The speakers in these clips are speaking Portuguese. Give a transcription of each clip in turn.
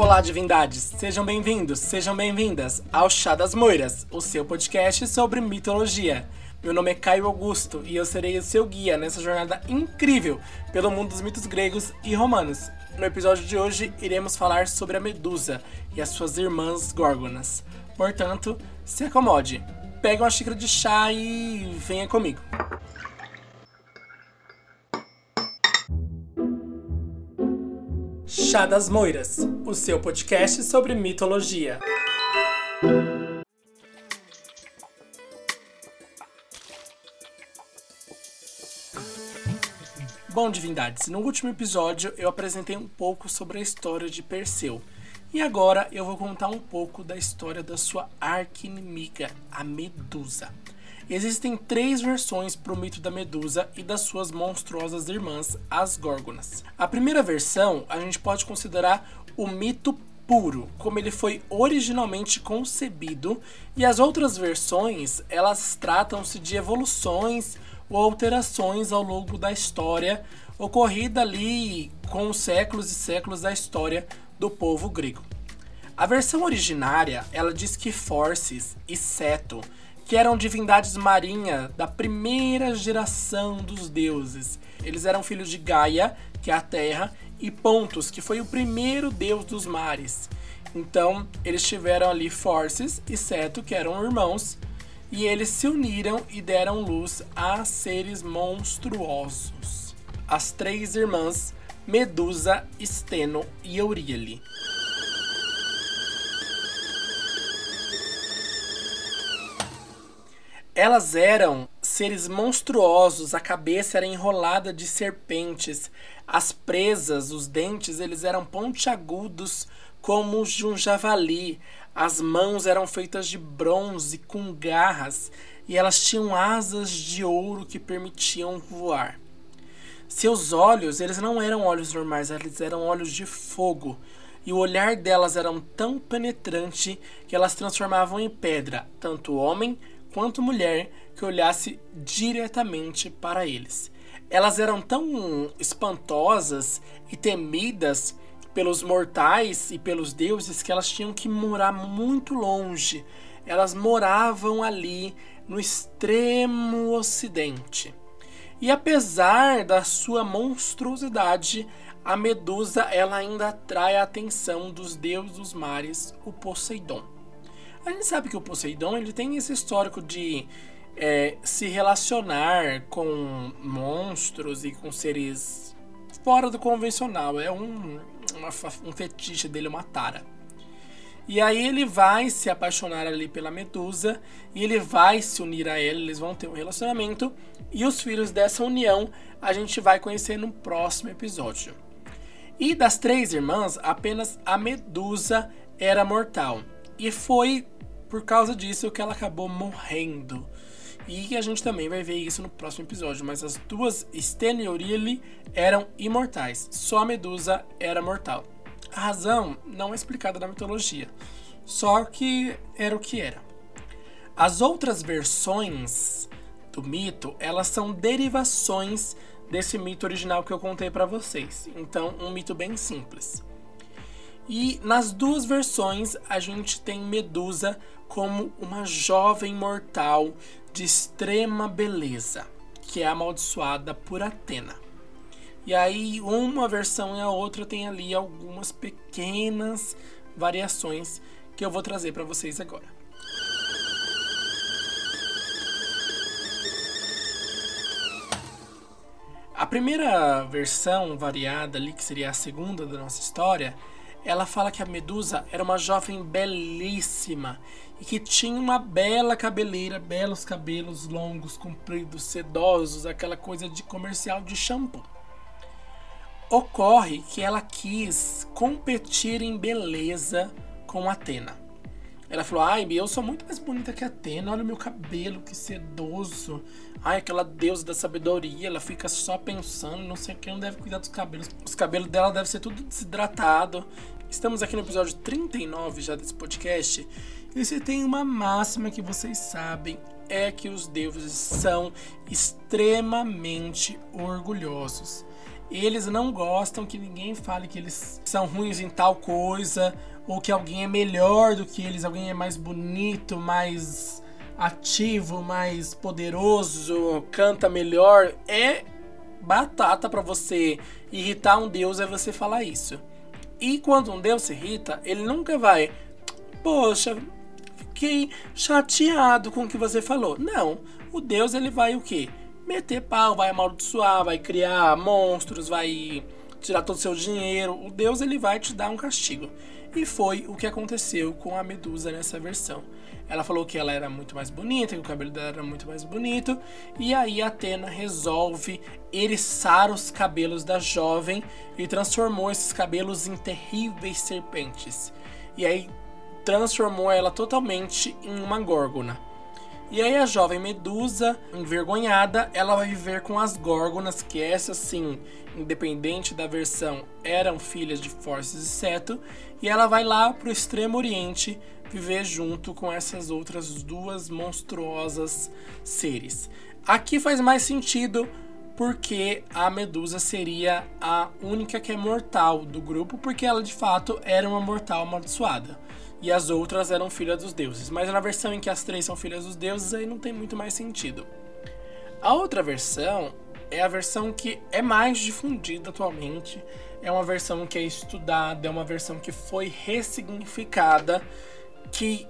Olá, divindades! Sejam bem-vindos, sejam bem-vindas ao Chá das Moiras, o seu podcast sobre mitologia. Meu nome é Caio Augusto e eu serei o seu guia nessa jornada incrível pelo mundo dos mitos gregos e romanos. No episódio de hoje, iremos falar sobre a Medusa e as suas irmãs Górgonas. Portanto, se acomode, pegue uma xícara de chá e venha comigo. Chá das Moiras, o seu podcast sobre mitologia. Bom, divindades, no último episódio eu apresentei um pouco sobre a história de Perseu. E agora eu vou contar um pouco da história da sua arqui-inimiga, a Medusa. Existem três versões para o mito da Medusa e das suas monstruosas irmãs, as Górgonas. A primeira versão a gente pode considerar o mito puro, como ele foi originalmente concebido, e as outras versões elas tratam-se de evoluções ou alterações ao longo da história ocorrida ali com os séculos e séculos da história do povo grego. A versão originária, ela diz que Forces e Seto que eram divindades marinhas da primeira geração dos deuses. Eles eram filhos de Gaia, que é a terra, e Pontus, que foi o primeiro deus dos mares. Então, eles tiveram ali Forces e Seto, que eram irmãos, e eles se uniram e deram luz a seres monstruosos. As três irmãs Medusa, Steno e Euríale. Elas eram seres monstruosos, a cabeça era enrolada de serpentes, as presas, os dentes, eles eram pontiagudos como os de um javali, as mãos eram feitas de bronze com garras e elas tinham asas de ouro que permitiam voar. Seus olhos, eles não eram olhos normais, eles eram olhos de fogo, e o olhar delas era tão penetrante que elas transformavam em pedra tanto homem quanto mulher que olhasse diretamente para eles. Elas eram tão espantosas e temidas pelos mortais e pelos deuses que elas tinham que morar muito longe. Elas moravam ali no extremo ocidente. E apesar da sua monstruosidade, a Medusa ela ainda atrai a atenção dos deuses dos mares, o Poseidon. A gente sabe que o Poseidon ele tem esse histórico de é, se relacionar com monstros e com seres fora do convencional. É um, uma, um fetiche dele, uma tara. E aí ele vai se apaixonar ali pela Medusa e ele vai se unir a ela, eles vão ter um relacionamento e os filhos dessa união a gente vai conhecer no próximo episódio. E das três irmãs, apenas a Medusa era mortal. E foi por causa disso que ela acabou morrendo. E a gente também vai ver isso no próximo episódio. Mas as duas, Sten e Aurelie, eram imortais. Só a Medusa era mortal. A razão não é explicada na mitologia. Só que era o que era. As outras versões do mito, elas são derivações desse mito original que eu contei para vocês. Então, um mito bem simples. E nas duas versões a gente tem Medusa como uma jovem mortal de extrema beleza, que é amaldiçoada por Atena. E aí uma versão e a outra tem ali algumas pequenas variações que eu vou trazer para vocês agora. A primeira versão variada ali, que seria a segunda da nossa história, ela fala que a Medusa era uma jovem belíssima e que tinha uma bela cabeleira, belos cabelos longos, compridos, sedosos, aquela coisa de comercial de shampoo. Ocorre que ela quis competir em beleza com Atena. Ela falou: Ai, eu sou muito mais bonita que Atena, olha o meu cabelo, que sedoso. Ai, aquela deusa da sabedoria, ela fica só pensando, não sei quem não deve cuidar dos cabelos. Os cabelos dela devem ser tudo desidratado. Estamos aqui no episódio 39 já desse podcast. E se tem uma máxima que vocês sabem é que os deuses são extremamente orgulhosos. Eles não gostam que ninguém fale que eles são ruins em tal coisa, ou que alguém é melhor do que eles, alguém é mais bonito, mais ativo, mais poderoso, canta melhor. É batata para você irritar um Deus é você falar isso. E quando um Deus se irrita, ele nunca vai, poxa, fiquei chateado com o que você falou. Não, o Deus ele vai o quê? Meter pau, vai amaldiçoar, vai criar monstros, vai tirar todo o seu dinheiro. O Deus ele vai te dar um castigo. E foi o que aconteceu com a Medusa nessa versão. Ela falou que ela era muito mais bonita, que o cabelo dela era muito mais bonito, e aí Atena resolve eriçar os cabelos da jovem e transformou esses cabelos em terríveis serpentes. E aí transformou ela totalmente em uma górgona. E aí a jovem Medusa, envergonhada, ela vai viver com as górgonas, que essas sim, independente da versão, eram filhas de Forces e Seto, e ela vai lá pro extremo oriente viver junto com essas outras duas monstruosas seres. Aqui faz mais sentido porque a Medusa seria a única que é mortal do grupo, porque ela de fato era uma mortal amaldiçoada e as outras eram filhas dos deuses. Mas na versão em que as três são filhas dos deuses, aí não tem muito mais sentido. A outra versão é a versão que é mais difundida atualmente, é uma versão que é estudada, é uma versão que foi ressignificada, que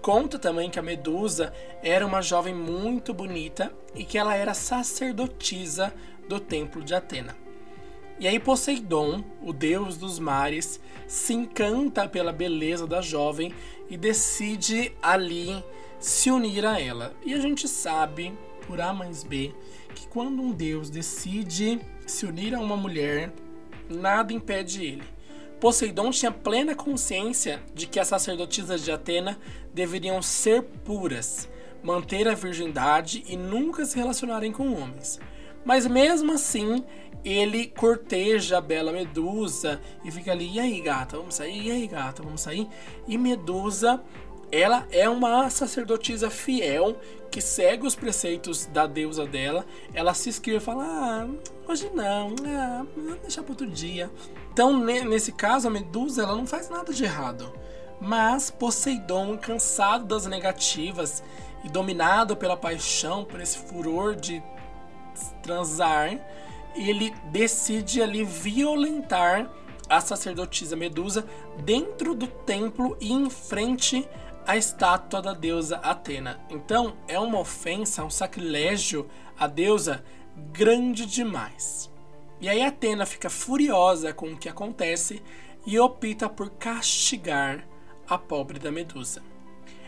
conta também que a Medusa era uma jovem muito bonita e que ela era sacerdotisa do templo de Atena. E aí Poseidon, o deus dos mares, se encanta pela beleza da jovem e decide ali se unir a ela. E a gente sabe, por A mais B, que quando um deus decide se unir a uma mulher, nada impede ele. Poseidon tinha plena consciência de que as sacerdotisas de Atena deveriam ser puras, manter a virgindade e nunca se relacionarem com homens. Mas mesmo assim, ele corteja a bela Medusa e fica ali, e aí gata, vamos sair? E aí gata, vamos sair? E Medusa, ela é uma sacerdotisa fiel que segue os preceitos da deusa dela. Ela se inscreve e fala, ah, hoje não, ah, deixar para outro dia. Então, nesse caso, a Medusa ela não faz nada de errado. Mas Poseidon, cansado das negativas e dominado pela paixão, por esse furor de transar, ele decide ali violentar a sacerdotisa Medusa dentro do templo e em frente à estátua da deusa Atena. Então é uma ofensa, um sacrilégio à deusa grande demais. E aí Atena fica furiosa com o que acontece e opta por castigar a pobre da Medusa.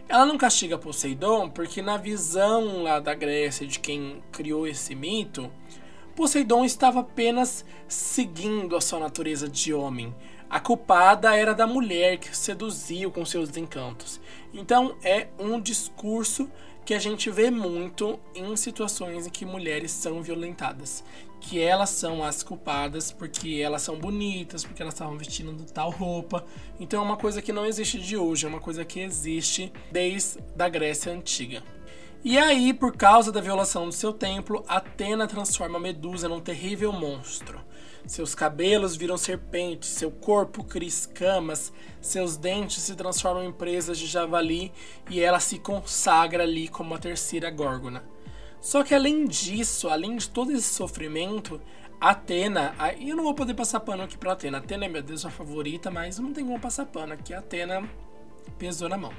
Ela não castiga Poseidon porque na visão lá da Grécia de quem criou esse mito, Poseidon estava apenas seguindo a sua natureza de homem. A culpada era da mulher que seduziu com seus encantos. Então é um discurso que a gente vê muito em situações em que mulheres são violentadas, que elas são as culpadas porque elas são bonitas, porque elas estavam vestindo tal roupa. Então é uma coisa que não existe de hoje, é uma coisa que existe desde a Grécia antiga. E aí, por causa da violação do seu templo, Atena transforma Medusa num terrível monstro. Seus cabelos viram serpentes, seu corpo cria escamas, seus dentes se transformam em presas de javali e ela se consagra ali como a terceira górgona. Só que além disso, além de todo esse sofrimento, Atena, eu não vou poder passar pano aqui pra Atena. Atena é minha deusa favorita, mas não tem como passar pano aqui. Atena pesou na mão.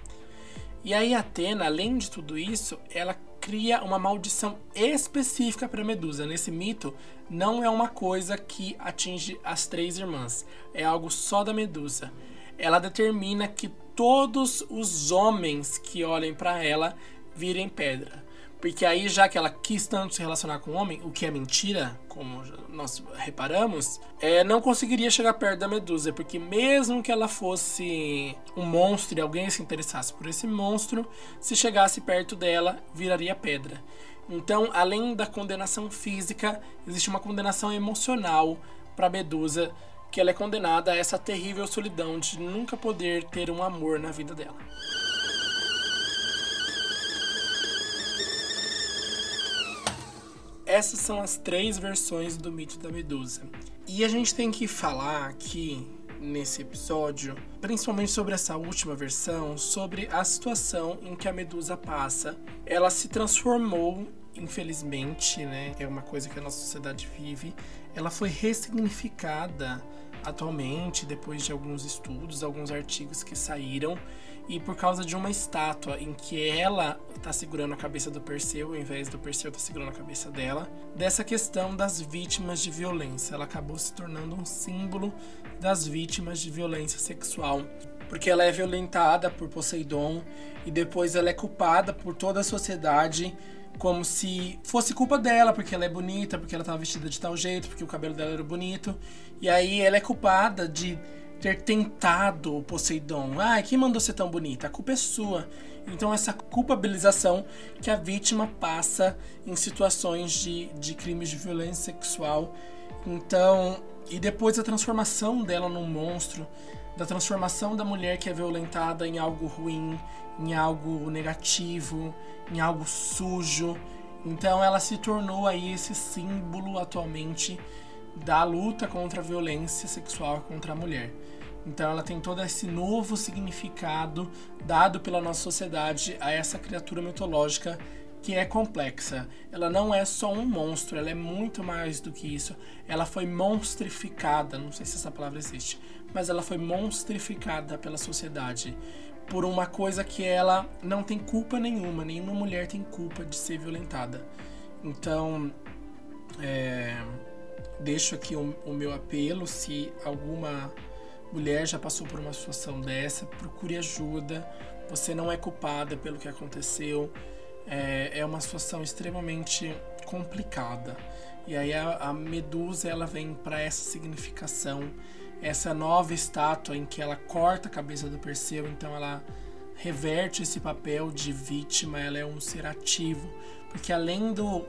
E aí Atena, além de tudo isso, ela cria uma maldição específica para Medusa. Nesse mito, não é uma coisa que atinge as três irmãs, é algo só da Medusa. Ela determina que todos os homens que olhem para ela virem pedra. Porque aí, já que ela quis tanto se relacionar com o homem, o que é mentira, como nós reparamos, é, não conseguiria chegar perto da Medusa. Porque mesmo que ela fosse um monstro e alguém se interessasse por esse monstro, se chegasse perto dela, viraria pedra. Então, além da condenação física, existe uma condenação emocional para Medusa, que ela é condenada a essa terrível solidão de nunca poder ter um amor na vida dela. Essas são as três versões do mito da Medusa. E a gente tem que falar aqui nesse episódio, principalmente sobre essa última versão, sobre a situação em que a Medusa passa. Ela se transformou, infelizmente, né? É uma coisa que a nossa sociedade vive. Ela foi ressignificada atualmente, depois de alguns estudos, alguns artigos que saíram, e por causa de uma estátua em que ela está segurando a cabeça do Perseu, ao invés do Perseu estar tá segurando a cabeça dela, dessa questão das vítimas de violência. Ela acabou se tornando um símbolo das vítimas de violência sexual. Porque ela é violentada por Poseidon e depois ela é culpada por toda a sociedade como se fosse culpa dela, porque ela é bonita, porque ela estava vestida de tal jeito, porque o cabelo dela era bonito. E aí ela é culpada de ter tentado o Poseidon. Ah, quem mandou ser tão bonita? A culpa é sua. Então, essa culpabilização que a vítima passa em situações de, de crimes de violência sexual. Então, e depois a transformação dela num monstro, da transformação da mulher que é violentada em algo ruim, em algo negativo, em algo sujo. Então ela se tornou aí esse símbolo atualmente da luta contra a violência sexual contra a mulher. Então ela tem todo esse novo significado dado pela nossa sociedade a essa criatura mitológica que é complexa. Ela não é só um monstro, ela é muito mais do que isso. Ela foi monstrificada, não sei se essa palavra existe, mas ela foi monstrificada pela sociedade por uma coisa que ela não tem culpa nenhuma, nenhuma mulher tem culpa de ser violentada. Então, é, deixo aqui o, o meu apelo se alguma mulher já passou por uma situação dessa, procure ajuda. Você não é culpada pelo que aconteceu. É, é uma situação extremamente complicada. E aí a, a Medusa ela vem para essa significação, essa nova estátua em que ela corta a cabeça do Perseu, então ela reverte esse papel de vítima, ela é um ser ativo, porque além do,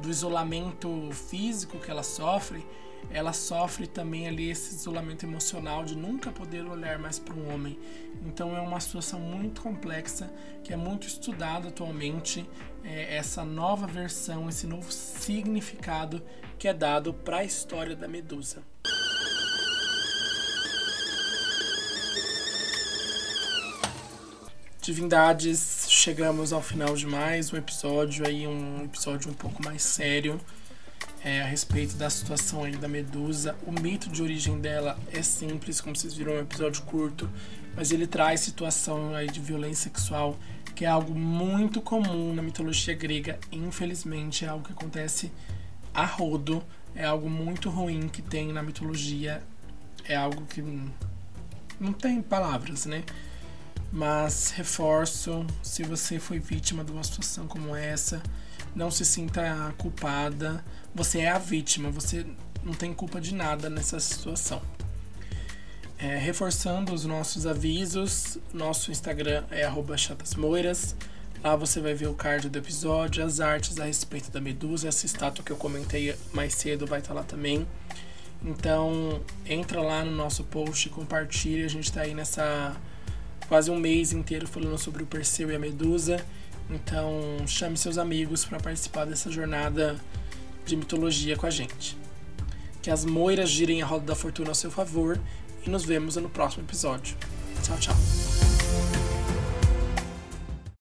do isolamento físico que ela sofre, ela sofre também ali esse isolamento emocional de nunca poder olhar mais para um homem. Então é uma situação muito complexa que é muito estudada atualmente é, essa nova versão, esse novo significado que é dado para a história da Medusa. Divindades, chegamos ao final de mais um episódio aí, um episódio um pouco mais sério é, a respeito da situação aí da Medusa. O mito de origem dela é simples, como vocês viram, é um episódio curto, mas ele traz situação aí de violência sexual, que é algo muito comum na mitologia grega. Infelizmente, é algo que acontece a rodo, é algo muito ruim que tem na mitologia, é algo que não tem palavras, né? Mas reforço, se você foi vítima de uma situação como essa, não se sinta culpada. Você é a vítima, você não tem culpa de nada nessa situação. É, reforçando os nossos avisos, nosso Instagram é chatasmoiras. Lá você vai ver o card do episódio, as artes a respeito da Medusa, essa estátua que eu comentei mais cedo vai estar tá lá também. Então, entra lá no nosso post, compartilha. A gente está aí nessa quase um mês inteiro falando sobre o Perseu e a Medusa. Então, chame seus amigos para participar dessa jornada de mitologia com a gente. Que as moiras girem a roda da fortuna ao seu favor e nos vemos no próximo episódio. Tchau, tchau.